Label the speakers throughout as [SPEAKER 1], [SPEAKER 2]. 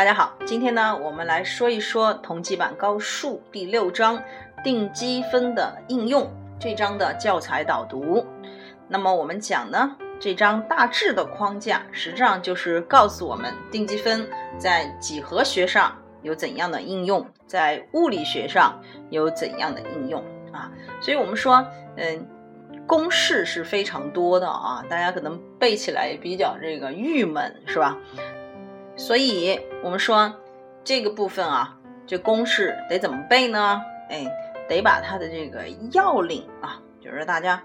[SPEAKER 1] 大家好，今天呢，我们来说一说同济版高数第六章定积分的应用这章的教材导读。那么我们讲呢，这章大致的框架实际上就是告诉我们定积分在几何学上有怎样的应用，在物理学上有怎样的应用啊。所以我们说，嗯，公式是非常多的啊，大家可能背起来比较这个郁闷，是吧？所以我们说这个部分啊，这公式得怎么背呢？哎，得把它的这个要领啊，就是大家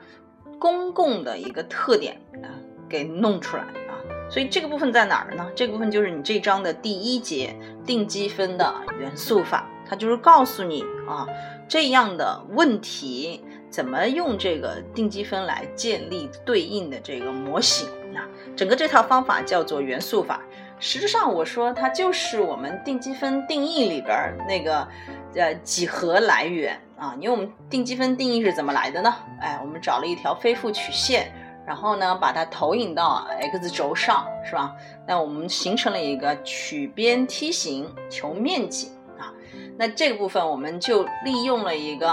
[SPEAKER 1] 公共的一个特点啊，给弄出来啊。所以这个部分在哪儿呢？这部分就是你这章的第一节定积分的元素法，它就是告诉你啊，这样的问题怎么用这个定积分来建立对应的这个模型啊。整个这套方法叫做元素法。实质上，我说它就是我们定积分定义里边那个，呃，几何来源啊。因为我们定积分定义是怎么来的呢？哎，我们找了一条非负曲线，然后呢，把它投影到 x 轴上，是吧？那我们形成了一个曲边梯形，求面积啊。那这个部分我们就利用了一个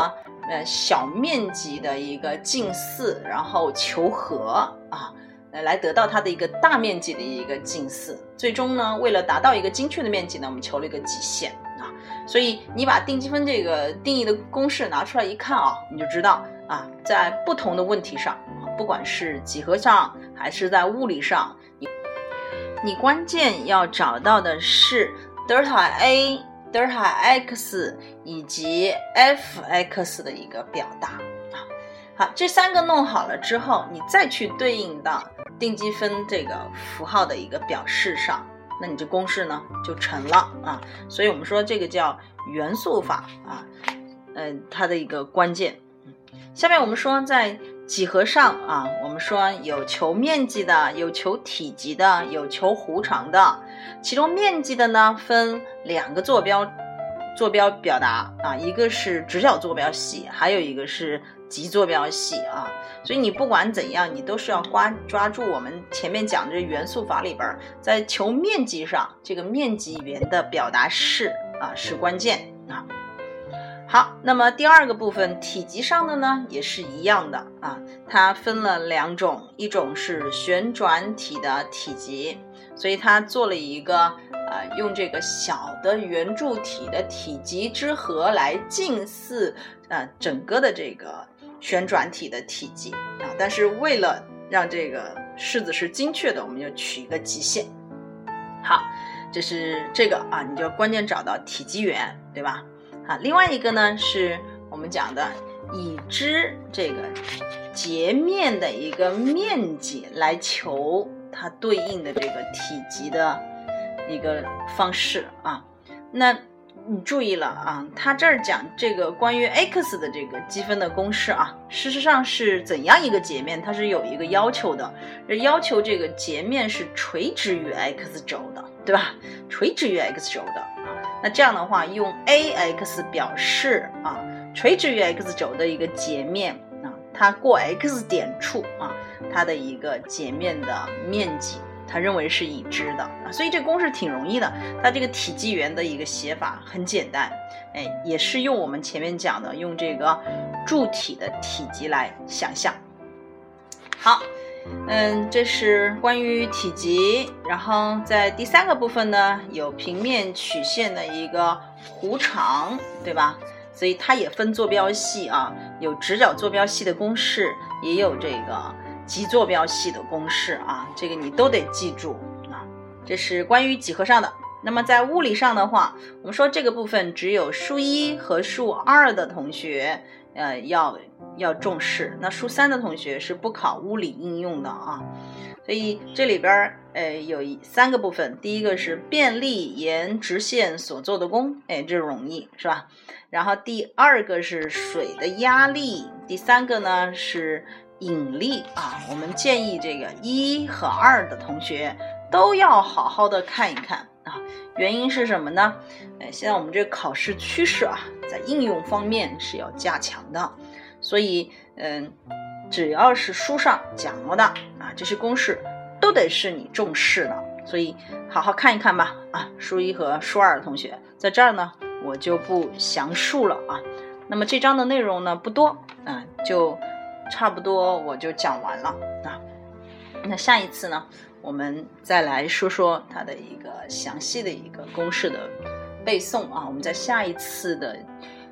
[SPEAKER 1] 呃小面积的一个近似，然后求和啊。呃，来得到它的一个大面积的一个近似，最终呢，为了达到一个精确的面积呢，我们求了一个极限啊。所以你把定积分这个定义的公式拿出来一看啊，你就知道啊，在不同的问题上，不管是几何上还是在物理上，你你关键要找到的是德尔塔 a、德尔塔 x 以及 f(x) 的一个表达啊。好，这三个弄好了之后，你再去对应到。定积分这个符号的一个表示上，那你这公式呢就成了啊。所以我们说这个叫元素法啊，嗯，它的一个关键。下面我们说在几何上啊，我们说有求面积的，有求体积的，有求弧长的。其中面积的呢分两个坐标。坐标表达啊，一个是直角坐标系，还有一个是极坐标系啊。所以你不管怎样，你都是要抓抓住我们前面讲这元素法里边，在求面积上，这个面积元的表达式啊是关键啊。好，那么第二个部分体积上的呢，也是一样的啊，它分了两种，一种是旋转体的体积，所以它做了一个。啊，用这个小的圆柱体的体积之和来近似啊整个的这个旋转体的体积啊，但是为了让这个式子是精确的，我们就取一个极限。好，这是这个啊，你就关键找到体积元，对吧？好，另外一个呢是我们讲的已知这个截面的一个面积来求它对应的这个体积的。一个方式啊，那你注意了啊，它这儿讲这个关于 x 的这个积分的公式啊，事实上是怎样一个截面？它是有一个要求的，要求这个截面是垂直于 x 轴的，对吧？垂直于 x 轴的啊，那这样的话用 ax 表示啊，垂直于 x 轴的一个截面，它过 x 点处啊，它的一个截面的面积。它认为是已知的啊，所以这公式挺容易的。它这个体积元的一个写法很简单，哎，也是用我们前面讲的用这个柱体的体积来想象。好，嗯，这是关于体积。然后在第三个部分呢，有平面曲线的一个弧长，对吧？所以它也分坐标系啊，有直角坐标系的公式，也有这个。极坐标系的公式啊，这个你都得记住啊。这是关于几何上的。那么在物理上的话，我们说这个部分只有数一和数二的同学，呃，要要重视。那数三的同学是不考物理应用的啊。所以这里边儿，呃，有三个部分。第一个是便利沿直线所做的功，哎，这容易是吧？然后第二个是水的压力，第三个呢是。引力啊，我们建议这个一和二的同学都要好好的看一看啊。原因是什么呢？呃，现在我们这考试趋势啊，在应用方面是要加强的，所以嗯，只要是书上讲过的啊，这些公式都得是你重视的所以好好看一看吧。啊，书一和书二的同学在这儿呢，我就不详述了啊。那么这章的内容呢不多，啊，就差不多我就讲完了啊。那下一次呢，我们再来说说它的一个详细的一个公式的背诵啊。我们在下一次的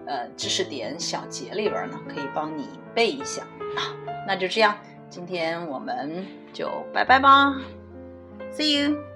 [SPEAKER 1] 呃知识点小节里边呢，可以帮你背一下啊。那就这样，今天我们就拜拜吧，See you。